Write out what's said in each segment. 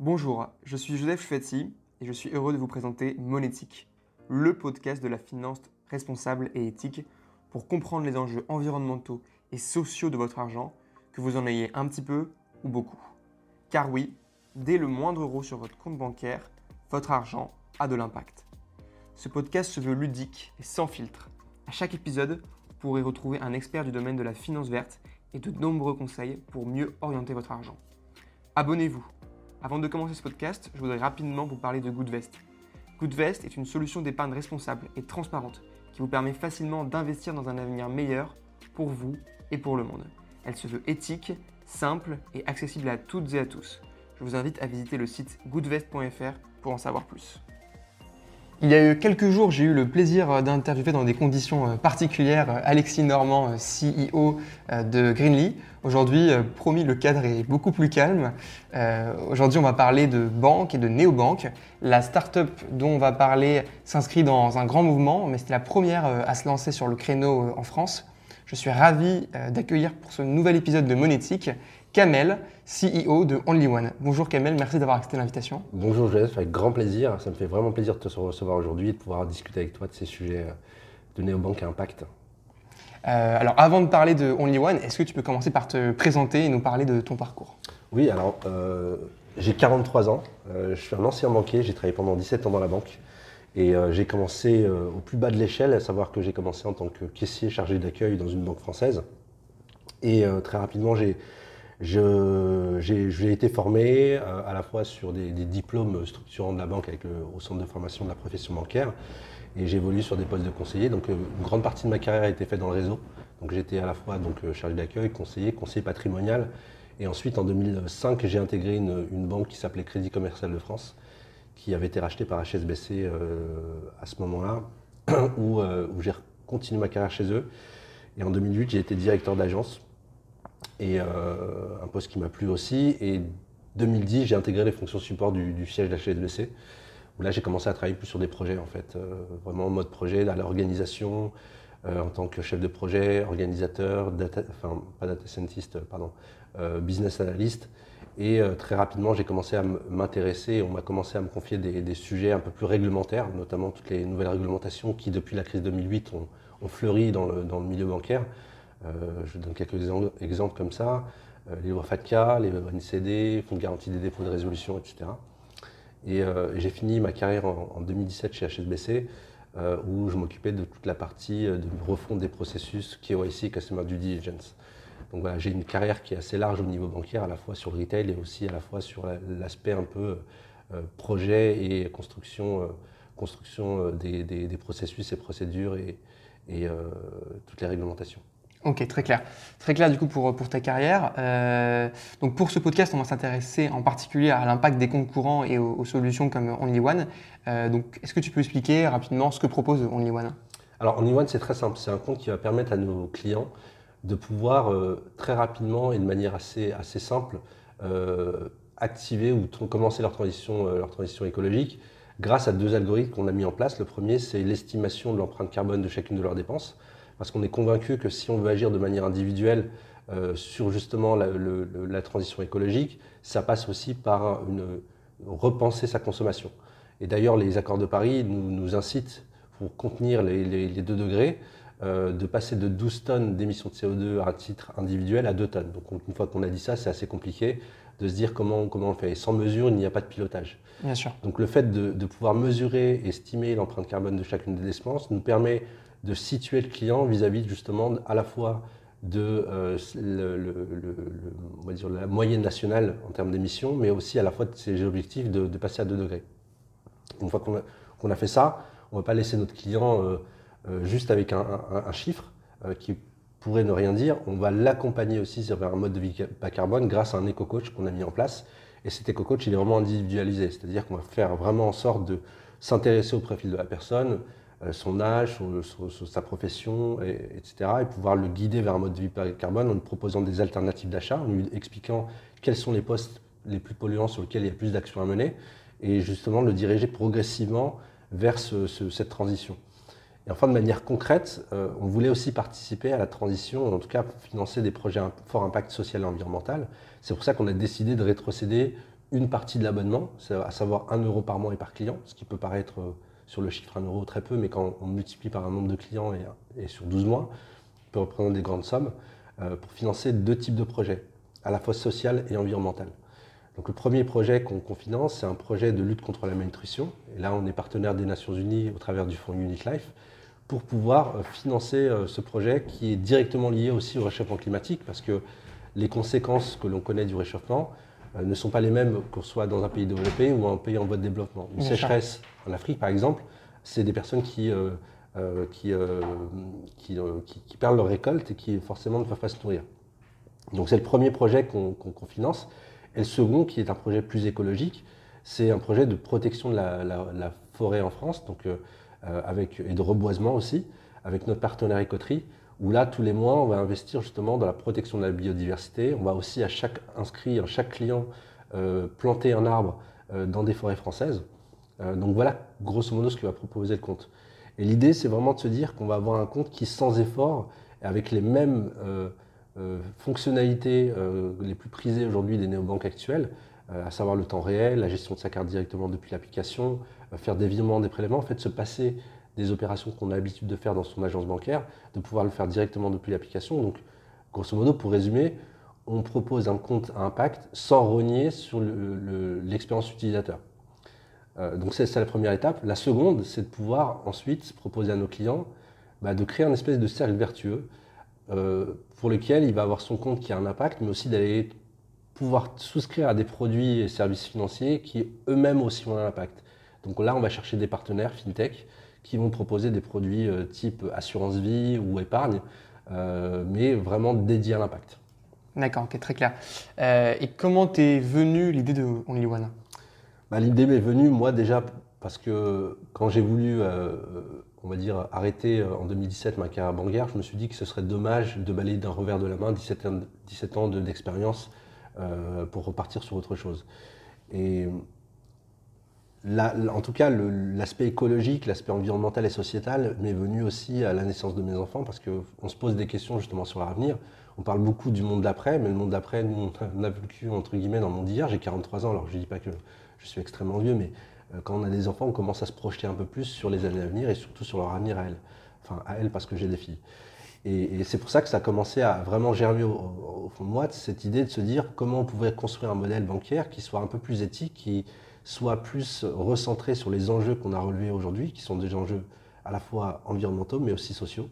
Bonjour, je suis Joseph Chouetti et je suis heureux de vous présenter Monétique, le podcast de la finance responsable et éthique pour comprendre les enjeux environnementaux et sociaux de votre argent, que vous en ayez un petit peu ou beaucoup. Car oui, dès le moindre euro sur votre compte bancaire, votre argent a de l'impact. Ce podcast se veut ludique et sans filtre. À chaque épisode, vous pourrez retrouver un expert du domaine de la finance verte et de nombreux conseils pour mieux orienter votre argent. Abonnez-vous. Avant de commencer ce podcast, je voudrais rapidement vous parler de Goodvest. Goodvest est une solution d'épargne responsable et transparente qui vous permet facilement d'investir dans un avenir meilleur pour vous et pour le monde. Elle se veut éthique, simple et accessible à toutes et à tous. Je vous invite à visiter le site goodvest.fr pour en savoir plus. Il y a eu quelques jours, j'ai eu le plaisir d'interviewer dans des conditions euh, particulières euh, Alexis Normand, euh, CEO de Greenly. Aujourd'hui, promis, le cadre est beaucoup plus calme. Aujourd'hui, on va parler de banque et de néobanque. La start-up dont on va parler s'inscrit dans un grand mouvement, mais c'était la première à se lancer sur le créneau en France. Je suis ravi d'accueillir pour ce nouvel épisode de Monétique Kamel, CEO de Only One. Bonjour Kamel, merci d'avoir accepté l'invitation. Bonjour Joseph, avec grand plaisir. Ça me fait vraiment plaisir de te recevoir aujourd'hui et de pouvoir discuter avec toi de ces sujets euh, de néobanque à impact. Euh, alors avant de parler de Only One, est-ce que tu peux commencer par te présenter et nous parler de ton parcours? Oui, alors euh, j'ai 43 ans, je suis un ancien banquier, j'ai travaillé pendant 17 ans dans la banque. Et j'ai commencé au plus bas de l'échelle, à savoir que j'ai commencé en tant que caissier chargé d'accueil dans une banque française. Et très rapidement, j'ai j'ai été formé euh, à la fois sur des, diplômes structurants de la banque avec le, au centre de formation de la profession bancaire et j'ai évolué sur des postes de conseiller. Donc euh, une grande partie de ma carrière a été faite dans le réseau. Donc j'étais à la fois donc, euh, chargé d'accueil, conseiller, conseiller patrimonial. Et ensuite en 2005 j'ai intégré une, banque qui s'appelait Crédit Commercial de France qui avait été rachetée par HSBC à ce moment-là où, où j'ai continué ma carrière chez eux. Et en 2008 j'ai été directeur d'agence et euh, un poste qui m'a plu aussi. Et 2010, j'ai intégré les fonctions support du, siège de la HSBC, où là j'ai commencé à travailler plus sur des projets en fait, euh, vraiment en mode projet, dans l'organisation, euh, en tant que chef de projet, organisateur, enfin pas data scientist, pardon, business analyst. Et très rapidement, j'ai commencé à m'intéresser, on m'a commencé à me confier des, sujets un peu plus réglementaires, notamment toutes les nouvelles réglementations qui, depuis la crise 2008, ont, fleuri dans le, dans le milieu bancaire. Euh, je donne quelques exemples comme ça. Euh, les lois FATCA, les NCD, Fonds de garantie des dépôts de résolution, etc. Euh, et, j'ai fini ma carrière en, 2017 chez HSBC, où je m'occupais de toute la partie de refonte des processus KYC, Customer Due Diligence. Donc voilà, j'ai une carrière qui est assez large au niveau bancaire, à la fois sur le retail et aussi à la fois sur l'aspect un peu projet et construction, construction des, processus et procédures et, et toutes les réglementations. Ok, très clair. Très clair du coup pour, pour ta carrière. Euh, donc pour ce podcast, on va s'intéresser en particulier à l'impact des comptes courants et aux, solutions comme Only One. Euh, donc est-ce que tu peux expliquer rapidement ce que propose Only One? Alors Only One, c'est très simple. C'est un compte qui va permettre à nos clients de pouvoir euh, très rapidement et de manière assez, assez simple activer ou commencer leur transition, leur transition écologique grâce à deux algorithmes qu'on a mis en place. Le premier, c'est l'estimation de l'empreinte carbone de chacune de leurs dépenses parce qu'on est convaincu que si on veut agir de manière individuelle euh, sur justement la, transition écologique, ça passe aussi par une, repenser sa consommation. Et d'ailleurs, les accords de Paris nous, incitent, pour contenir les, 2 degrés, euh, de passer de 12 tonnes d'émissions de CO2 à titre individuel à 2 tonnes. Donc une fois qu'on a dit ça, c'est assez compliqué de se dire comment, comment on le fait. Et sans mesure, il n'y a pas de pilotage. Bien sûr. Donc le fait de, de pouvoir mesurer et estimer l'empreinte carbone de chacune des dépenses nous permet de situer le client vis-à-vis justement à la fois de euh, la moyenne nationale en termes d'émissions, mais aussi à la fois de ses objectifs de, passer à 2 degrés. Une fois qu'on a, fait ça, on ne va pas laisser notre client euh, euh, juste avec un, chiffre qui pourrait ne rien dire. On va l'accompagner aussi vers un mode de vie bas carbone grâce à un éco-coach qu'on a mis en place. Et cet éco-coach, il est vraiment individualisé, c'est-à-dire qu'on va faire vraiment en sorte de s'intéresser au profil de la personne, euh, son âge, sa profession, etc. Et pouvoir le guider vers un mode de vie carbone en lui proposant des alternatives d'achat, en lui expliquant quels sont les postes les plus polluants sur lesquels il y a plus d'actions à mener, et justement le diriger progressivement vers cette transition. Et enfin, de manière concrète, euh, on voulait aussi participer à la transition, en tout cas financer des projets à fort impact social et environnemental. C'est pour ça qu'on a décidé de rétrocéder une partie de l'abonnement, à savoir 1 euro par mois et par client, ce qui peut paraître sur le chiffre 1 euro très peu, mais quand on multiplie par un nombre de clients et, sur 12 mois, on peut représenter des grandes sommes pour financer deux types de projets, à la fois social et environnemental. Donc le premier projet qu'on finance, c'est un projet de lutte contre la malnutrition. Et là, on est partenaire des Nations Unies au travers du fonds Unique Life pour pouvoir euh, financer euh, ce projet qui est directement lié aussi au réchauffement climatique parce que les conséquences que l'on connaît du réchauffement euh, ne sont pas les mêmes qu'on soit dans un pays développé ou un pays en voie de développement. Une sécheresse en Afrique, par exemple, c'est des personnes qui, qui, qui, perdent leur récolte et qui forcément ne peuvent pas se nourrir. Donc c'est le premier projet qu'on finance. Et le second, qui est un projet plus écologique, c'est un projet de protection de la, forêt en France, donc, euh, euh, avec, et de reboisement aussi, avec notre partenaire Écoterie, où là, tous les mois, on va investir justement dans la protection de la biodiversité. On va aussi à chaque inscrit, à chaque client, euh, planter un arbre dans des forêts françaises. donc voilà, grosso modo, ce que va proposer le compte. Et l'idée, c'est vraiment de se dire qu'on va avoir un compte qui, sans effort, avec les mêmes euh, fonctionnalités euh, les plus prisées aujourd'hui des néobanques actuelles, euh, à savoir le temps réel, la gestion de sa carte directement depuis l'application, faire des virements, des prélèvements, en fait se passer des opérations qu'on a l'habitude de faire dans son agence bancaire, de pouvoir le faire directement depuis l'application. Donc, grosso modo, pour résumer, on propose un compte à impact sans renier sur l'expérience utilisateur. donc, c'est la première étape. La seconde, c'est de pouvoir ensuite proposer à nos clients bah, de créer un espèce de cercle vertueux euh, pour lequel il va avoir son compte qui a un impact, mais aussi d'aller pouvoir souscrire à des produits et services financiers qui eux-mêmes aussi ont un impact. Donc là, on va chercher des partenaires fintech qui vont proposer des produits euh, type assurance vie ou épargne, euh, mais vraiment dédiés à l'impact. D'accord, ok, très clair. et comment t'es venu l'idée de Only One? Bah, L'idée m'est venue, moi déjà, parce que quand j'ai voulu on va dire, arrêter euh, en 2017 ma carrière bancaire, je me suis dit que ce serait dommage de balayer d'un revers de la main 17 ans, 17 ans d'expérience euh, pour repartir sur autre chose. Et en tout cas, l'aspect écologique, l'aspect environnemental et sociétal m'est venu aussi à la naissance de mes enfants parce qu'on se pose des questions justement sur l'avenir. On parle beaucoup du monde d'après, mais le monde d'après, nous, on a vécu entre guillemets dans le monde d'hier. J'ai 43 ans, alors je ne dis pas que je suis extrêmement vieux, mais euh, quand on a des enfants, on commence à se projeter un peu plus sur les années à venir et surtout sur leur avenir à elles. Enfin, à elles parce que j'ai des filles. Et, c'est pour ça que ça a commencé à vraiment germer au, fond de moi cette idée de se dire comment on pouvait construire un modèle bancaire qui soit un peu plus éthique, qui soit plus recentré sur les enjeux qu'on a relevés aujourd'hui, qui sont des enjeux à la fois environnementaux mais aussi sociaux.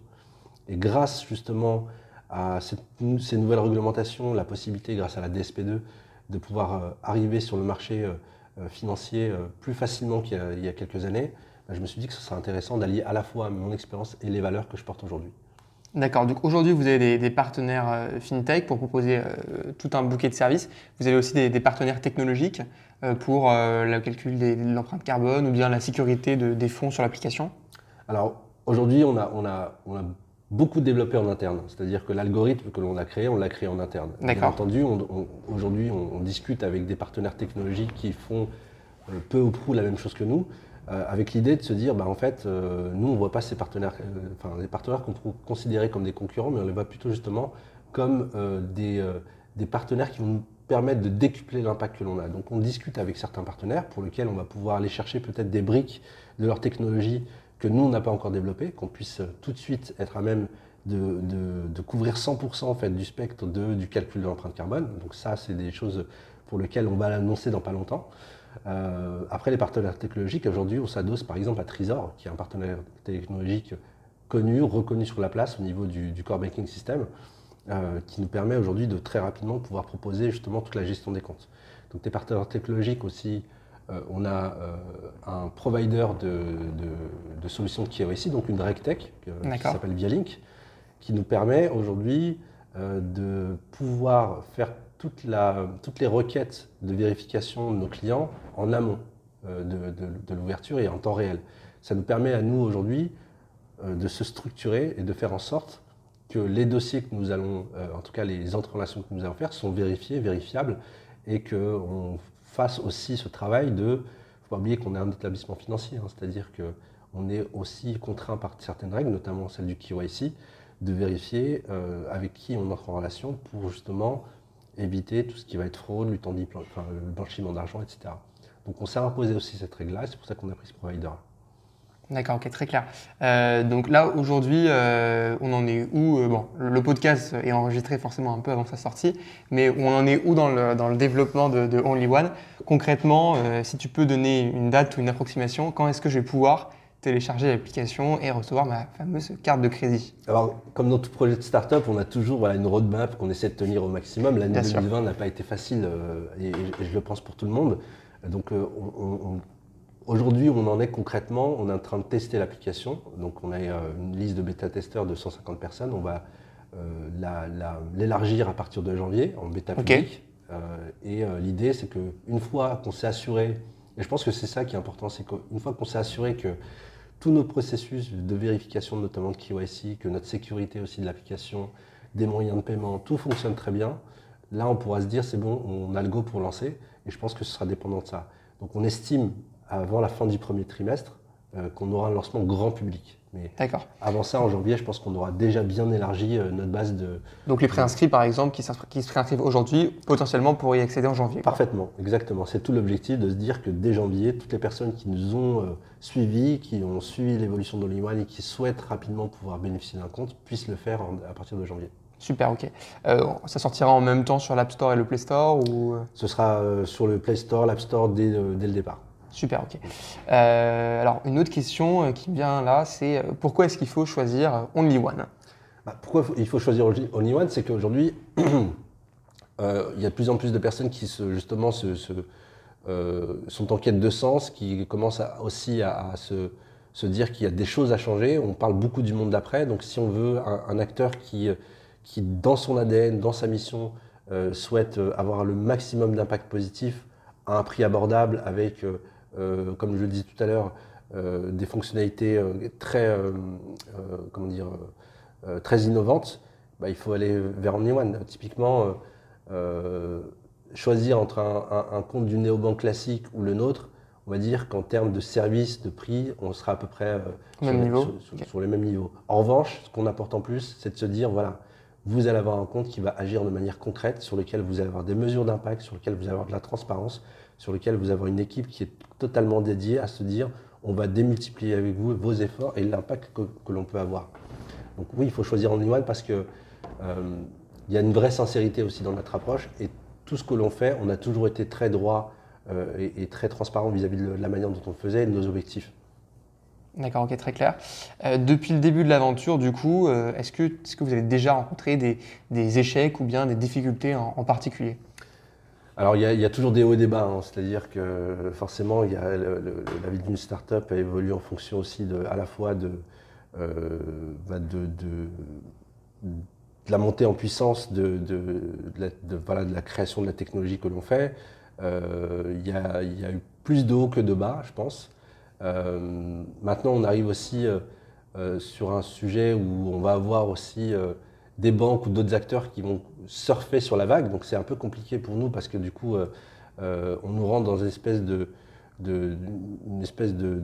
Et grâce justement à ces nouvelles réglementations, la possibilité, grâce à la DSP2, de pouvoir euh, arriver sur le marché euh, euh, financier plus facilement qu'il y, a quelques années, bah, je me suis dit que ce serait intéressant d'allier à la fois mon expérience et les valeurs que je porte aujourd'hui. D'accord, donc aujourd'hui vous avez des, partenaires euh, FinTech pour proposer tout un bouquet de services. Vous avez aussi des, partenaires technologiques pour le calcul de l'empreinte carbone ou bien la sécurité des fonds sur l'application Alors aujourd'hui on a, on, a, on a beaucoup développé en interne. C'est-à-dire que l'algorithme que l'on a créé, on l'a créé en interne. Bien entendu, aujourd'hui, on, discute avec des partenaires technologiques qui font euh, peu ou prou la même chose que nous, euh, avec l'idée de se dire, bah, en fait, euh, nous, on ne voit pas ces partenaires, enfin, des partenaires qu'on peut considérer comme des concurrents, mais on les voit plutôt justement comme des, partenaires qui vont nous permettre de décupler l'impact que l'on a. Donc, on discute avec certains partenaires pour lesquels on va pouvoir aller chercher peut-être des briques de leur technologie que nous, on n'a pas encore développé, qu'on puisse tout de suite être à même de, couvrir 100% en fait, du spectre du calcul de l'empreinte carbone. Donc ça, c'est des choses pour lesquelles on va l'annoncer dans pas longtemps. Euh, après, les partenaires technologiques, aujourd'hui, on s'adosse par exemple à Trisor, qui est un partenaire technologique connu, reconnu sur la place au niveau du, core banking system, euh, qui nous permet aujourd'hui de très rapidement pouvoir proposer justement toute la gestion des comptes. Donc des partenaires technologiques aussi euh, on a un provider de, solutions de KYC, donc une RegTech qui s'appelle Vialink, qui nous permet aujourd'hui de pouvoir faire toutes les requêtes de vérification de nos clients en amont de, l'ouverture et en temps réel. Ça nous permet à nous aujourd'hui de se structurer et de faire en sorte que les dossiers que nous allons, en tout cas les entrées que nous allons faire, sont vérifiés, vérifiables et qu'on fasse aussi ce travail de. Il ne faut pas oublier qu'on est un établissement financier, hein, c'est-à-dire qu'on est aussi contraint par certaines règles, notamment celle du KYC, de vérifier euh, avec qui on entre en relation pour justement éviter tout ce qui va être fraude, le blanchiment d'argent, etc. Donc on s'est imposé aussi cette règle-là, c'est pour ça qu'on a pris ce provider-là. D'accord, ok, très clair. Euh, donc là, aujourd'hui, euh, on en est où euh, Bon, le podcast est enregistré forcément un peu avant sa sortie, mais on en est où dans le, dans le développement de, de Only One? Concrètement, si tu peux donner une date ou une approximation, quand est-ce que je vais pouvoir télécharger l'application et recevoir ma fameuse carte de crédit Alors, comme dans tout projet de start-up, on a toujours voilà, une roadmap qu'on essaie de tenir au maximum. L'année 2020 n'a pas été facile et, je le pense pour tout le monde. Donc, on Aujourd'hui, on en est concrètement, on est en train de tester l'application. Donc, on a euh, une liste de bêta-testeurs de 150 personnes. On va euh, l'élargir à partir de janvier en bêta public. Euh, et l'idée, c'est qu'une fois qu'on s'est assuré, et je pense que c'est ça qui est important, c'est qu'une fois qu'on s'est assuré que tous nos processus de vérification, notamment de KYC, que notre sécurité aussi de l'application, des moyens de paiement, tout fonctionne très bien, là, on pourra se dire, c'est bon, on a le go pour lancer. Et je pense que ce sera dépendant de ça. Donc, on estime avant la fin du premier trimestre qu'on aura un lancement grand public. Mais D'accord. avant ça, en janvier, je pense qu'on aura déjà bien élargi euh, notre base de. Donc les préinscrits, par exemple, qui, qui se préinscrivent aujourd'hui, potentiellement pourraient y accéder en janvier. Parfaitement, exactement. C'est tout l'objectif de se dire que dès janvier, toutes les personnes qui nous ont euh, suivis, qui ont suivi l'évolution de et qui souhaitent rapidement pouvoir bénéficier d'un compte, puissent le faire à partir de janvier. Super, ok. ça sortira en même temps sur l'App Store et le Play Store ou... Ce sera sur le Play Store, l'App Store dès, dès le départ. Super, ok. Euh, alors, une autre question euh, qui vient là, c'est euh, pourquoi est-ce qu'il faut choisir Only One? Bah, Pourquoi il faut choisir Only One? C'est qu'aujourd'hui, il y a de plus en plus de personnes qui justement sont en quête de sens, qui commencent aussi à, se, dire qu'il y a des choses à changer. On parle beaucoup du monde d'après, donc si on veut un, acteur qui, qui, dans son ADN, dans sa mission, souhaite avoir le maximum d'impact positif à un prix abordable avec comme je le disais tout à l'heure, euh, des fonctionnalités euh, très, comment dire, très innovantes, bah, il faut aller vers OmniOne. Typiquement, choisir entre un, compte du néobanque classique ou le nôtre, on va dire qu'en termes de service, de prix, on sera à peu près sur, sur, les mêmes niveaux. En revanche, ce qu'on apporte en plus, c'est de se dire, voilà, vous allez avoir un compte qui va agir de manière concrète, sur lequel vous allez avoir des mesures d'impact, sur lequel vous allez avoir de la transparence, sur lequel vous avez une équipe qui est totalement dédiée à se dire on va démultiplier avec vous vos efforts et l'impact que, l'on peut avoir. Donc oui, il faut choisir OmniOne parce que euh, il y a une vraie sincérité aussi dans notre approche et tout ce que l'on fait, on a toujours été très droit euh, et, très transparent vis-à-vis de la manière dont on faisait et de nos objectifs. D'accord, ok, très clair. Euh, depuis le début de l'aventure, du coup, est-ce que, est que, vous avez déjà rencontré des, échecs ou bien des difficultés en particulier? Alors il y, a, toujours des hauts et des bas, hein. c'est-à-dire que forcément la vie d'une startup a évolué en fonction aussi de, à la fois de, euh, bah, la montée en puissance de, la, voilà, de, la, création de la technologie que l'on fait. Euh, il, y a, eu plus de hauts que de bas, je pense. Euh, maintenant on arrive aussi sur un sujet où on va avoir aussi des banques ou d'autres acteurs qui vont surfer sur la vague. Donc c'est un peu compliqué pour nous parce que du coup, euh, euh, on nous rentre dans une espèce de, une espèce de,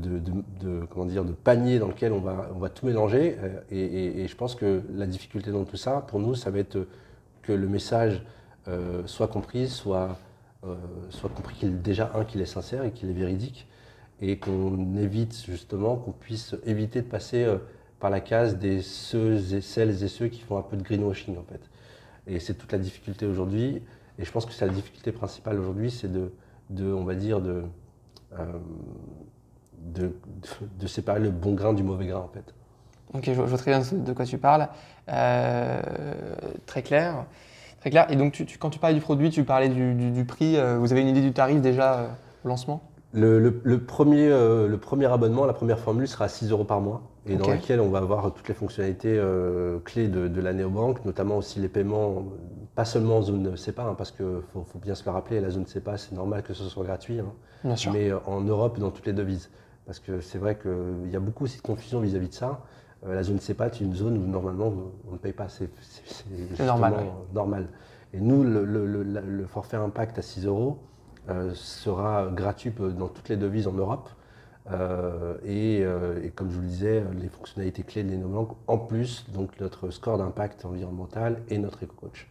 comment dire, de panier dans lequel on va, on va tout mélanger. Euh, et, je pense que la difficulté dans tout ça, pour nous, ça va être que le message soit compris, soit, soit compris qu'il est déjà un, qu'il est sincère et qu'il est véridique. Et qu'on évite justement, qu'on puisse éviter de passer par la case des ceux et celles et ceux qui font un peu de greenwashing en fait. Et c'est toute la difficulté aujourd'hui. Et je pense que c'est la difficulté principale aujourd'hui, c'est de, de, on va dire, de, euh, de, de, séparer le bon grain du mauvais grain en fait. Ok, je, vois très bien de quoi tu parles. Euh, très clair. Très clair. Et donc, tu, quand tu parlais du produit, tu parlais du, du, prix. Euh, vous avez une idée du tarif déjà au lancement? Le, premier, le premier abonnement, la première formule sera à 6 euros par mois et dans laquelle on va avoir toutes les fonctionnalités euh, clés de, la néobanque, notamment aussi les paiements, pas seulement en zone CEPA, hein, parce qu'il faut, bien se le rappeler, la zone CEPA, c'est normal que ce soit gratuit, hein, mais euh, en Europe, dans toutes les devises. Parce que c'est vrai qu'il y a beaucoup aussi de confusion vis-à-vis de ça. la zone CEPA est une zone où normalement on ne paye pas, c'est normal, normal. Et nous, le, le forfait impact à 6 euros, euh, sera gratuit dans toutes les devises en Europe. Euh, euh, et, comme je vous le disais, les fonctionnalités clés de l'Enobank, en plus, donc notre score d'impact environnemental et notre éco-coach.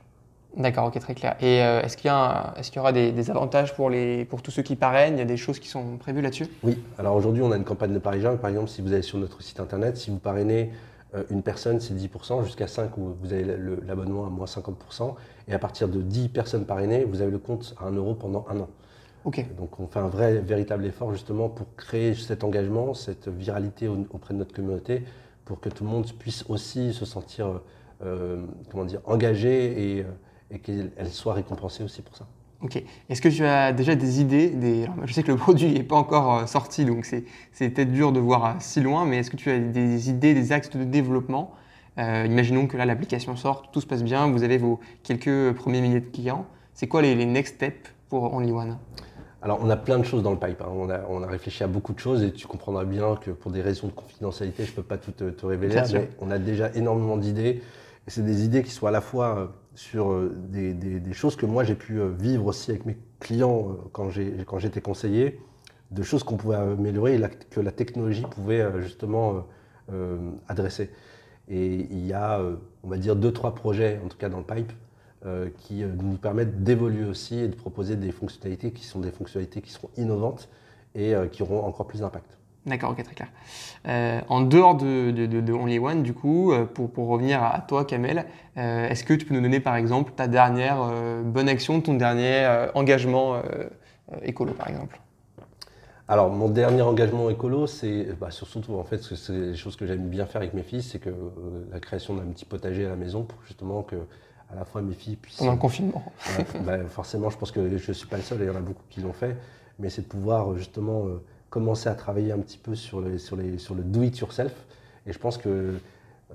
D'accord, ok, très clair. Et euh, est-ce qu'il y, est qu'il y, aura des, des, avantages pour, les, pour tous ceux qui parrainent? Il y a des choses qui sont prévues là-dessus? Oui, alors aujourd'hui on a une campagne de Parisien. Par exemple, si vous allez sur notre site internet, si vous parrainez euh, une personne, c'est 10%, jusqu'à 5 où vous avez l'abonnement à moins 50%. Et à partir de 10 personnes parrainées, vous avez le compte à 1 euro pendant un an. Donc on fait un vrai, véritable effort justement pour créer cet engagement, cette viralité auprès de notre communauté, pour que tout le monde puisse aussi se sentir euh, comment dire, engagé et et qu'elle soit récompensée aussi pour ça. Ok. Est-ce que tu as déjà des idées des... Je sais que le produit n'est pas encore euh, sorti, donc c'est peut-être dur de voir euh, si loin, mais est-ce que tu as des idées, des axes de développement? Euh, Imaginons que là, l'application sort, tout se passe bien, vous avez vos quelques premiers milliers de clients. C'est quoi les, next steps pour OnlyOne? Alors, on a plein de choses dans le pipe. Hein. On, a, on, a, réfléchi à beaucoup de choses et tu comprendras bien que pour des raisons de confidentialité, je ne peux pas tout te, révéler. Mais on a déjà énormément d'idées. Et c'est des idées qui sont à la fois sur euh, des, choses que moi j'ai pu euh, vivre aussi avec mes clients euh, quand j'étais conseiller, de choses qu'on pouvait améliorer et que la technologie pouvait justement adresser. Et il y a, on va dire, deux, trois projets, en tout cas dans le pipe, qui nous permettent d'évoluer aussi et de proposer des fonctionnalités qui sont des fonctionnalités qui seront innovantes et qui auront encore plus d'impact. D'accord, ok, très clair. Euh, en dehors de, de, Only One, du coup, euh, pour, pour revenir à toi, Kamel, euh, est-ce que tu peux nous donner par exemple ta dernière bonne action, ton dernier engagement écolo, par exemple? Alors, mon dernier engagement écolo, c'est bah, surtout en fait, c'est des choses que j'aime bien faire avec mes filles, c'est que la création d'un petit potager à la maison pour justement que à la fois mes filles puissent. Pendant le confinement. Bah, forcément, je pense que je ne suis pas le seul, et il y en a beaucoup qui l'ont fait, mais c'est de pouvoir justement commencer à travailler un petit peu sur, sur, les, sur le do-it-yourself. Et je pense que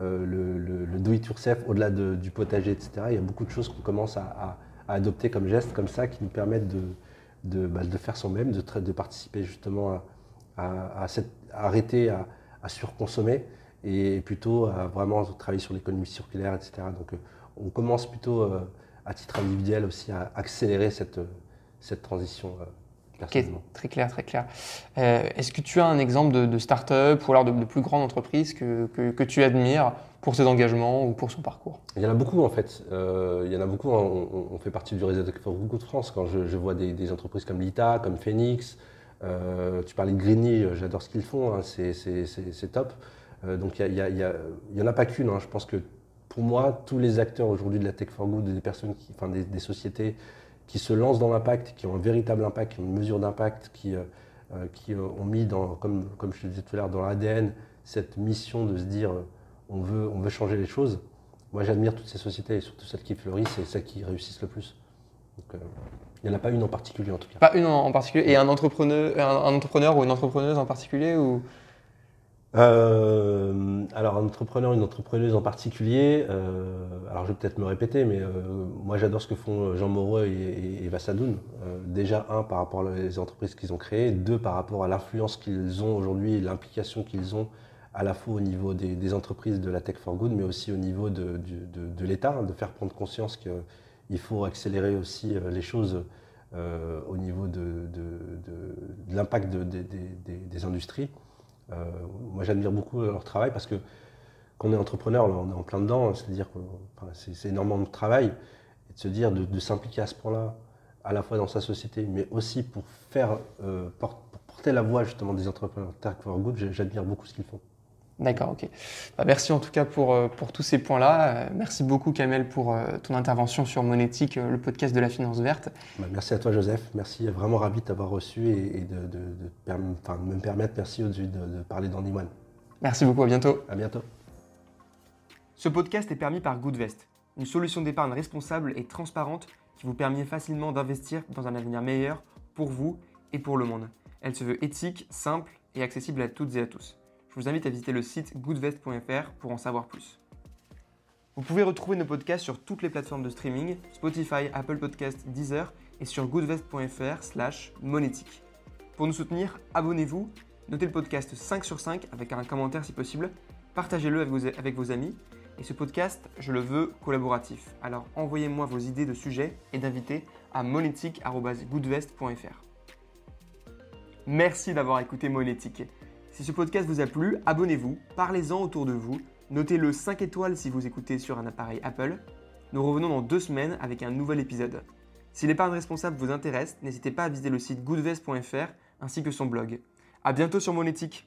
euh, le, do-it-yourself, au-delà du potager, etc., il y a beaucoup de choses qu'on commence à, adopter comme gestes comme ça qui nous permettent de, de, bah, de faire son même, de, de participer justement à, arrêter à, surconsommer et plutôt à vraiment travailler sur l'économie circulaire, etc. Donc euh, on commence plutôt euh, à titre individuel aussi à accélérer cette, cette transition. Ok, très clair, très clair. Euh, est-ce que tu as un exemple de, start-up ou alors de, plus grande entreprise que, que, tu admires pour ses engagements ou pour son parcours? Il y en a beaucoup en fait. Euh, il y en a beaucoup. On, fait partie du réseau de beaucoup de France. Quand je, vois des, entreprises comme Lita, comme Phoenix, euh, tu parlais de Greeny, j'adore ce qu'ils font, hein, c'est top. Donc il n'y en a pas qu'une. Hein. Je pense que pour moi, tous les acteurs aujourd'hui de la Tech for Good, des personnes, enfin des, sociétés qui se lancent dans l'impact, qui ont un véritable impact, qui ont une mesure d'impact, qui, euh, euh, qui euh, ont mis, dans, comme, comme je te disais tout à l'heure, dans l'ADN cette mission de se dire on, veut, on veut changer les choses. Moi, j'admire toutes ces sociétés et surtout celles qui fleurissent et celles qui réussissent le plus. Il n'y en a pas une en particulier en tout cas. Pas une en particulier Et un entrepreneur, un, entrepreneur ou une entrepreneuse en particulier ou... Euh, alors, un entrepreneur, une entrepreneuse en particulier, euh, alors je vais peut-être me répéter, mais euh, moi j'adore ce que font Jean Moreau et, Eva Sadoun. déjà, un, par rapport aux entreprises qu'ils ont créées, deux, par rapport à l'influence qu'ils ont aujourd'hui l'implication qu'ils ont à la fois au niveau des, entreprises de la Tech for Good, mais aussi au niveau de, l'État, de faire prendre conscience qu'il faut accélérer aussi les choses au niveau de, l'impact des industries. Euh, moi, j'admire beaucoup leur travail parce que quand on est entrepreneur, on est en plein dedans, c'est-à-dire que c'est énormément de travail, et de se dire de, s'impliquer à ce point-là, à la fois dans sa société, mais aussi pour euh, porter la voix justement des entrepreneurs j'admire beaucoup ce qu'ils font. D'accord, ok. Bah, merci en tout cas pour, euh, pour tous ces points-là. Euh, merci beaucoup Kamel pour euh, ton intervention sur Monétique, le podcast de la finance verte. Bah, merci à toi Joseph, merci, vraiment ravi de t'avoir reçu et, de, de, me permettre, merci aujourd'hui de, parler d'Andyone. Merci beaucoup, à bientôt. À bientôt. Ce podcast est permis par Goodvest, une solution d'épargne responsable et transparente qui vous permet facilement d'investir dans un avenir meilleur pour vous et pour le monde. Elle se veut éthique, simple et accessible à toutes et à tous je vous invite à visiter le site goodvest.fr pour en savoir plus. Vous pouvez retrouver nos podcasts sur toutes les plateformes de streaming, Spotify, Apple Podcasts, Deezer et sur goodvest.fr slash monétique. Pour nous soutenir, abonnez-vous, notez le podcast 5 sur 5 avec un commentaire si possible, partagez-le avec vos, avec vos amis et ce podcast, je le veux collaboratif. Alors envoyez-moi vos idées de sujets et d'invités à monétique.goodvest.fr. Merci d'avoir écouté Monétique. Si ce podcast vous a plu, abonnez-vous, parlez-en autour de vous, notez-le 5 étoiles si vous écoutez sur un appareil Apple. Nous revenons dans deux semaines avec un nouvel épisode. Si l'épargne responsable vous intéresse, n'hésitez pas à visiter le site goodvest.fr ainsi que son blog. A bientôt sur Monétique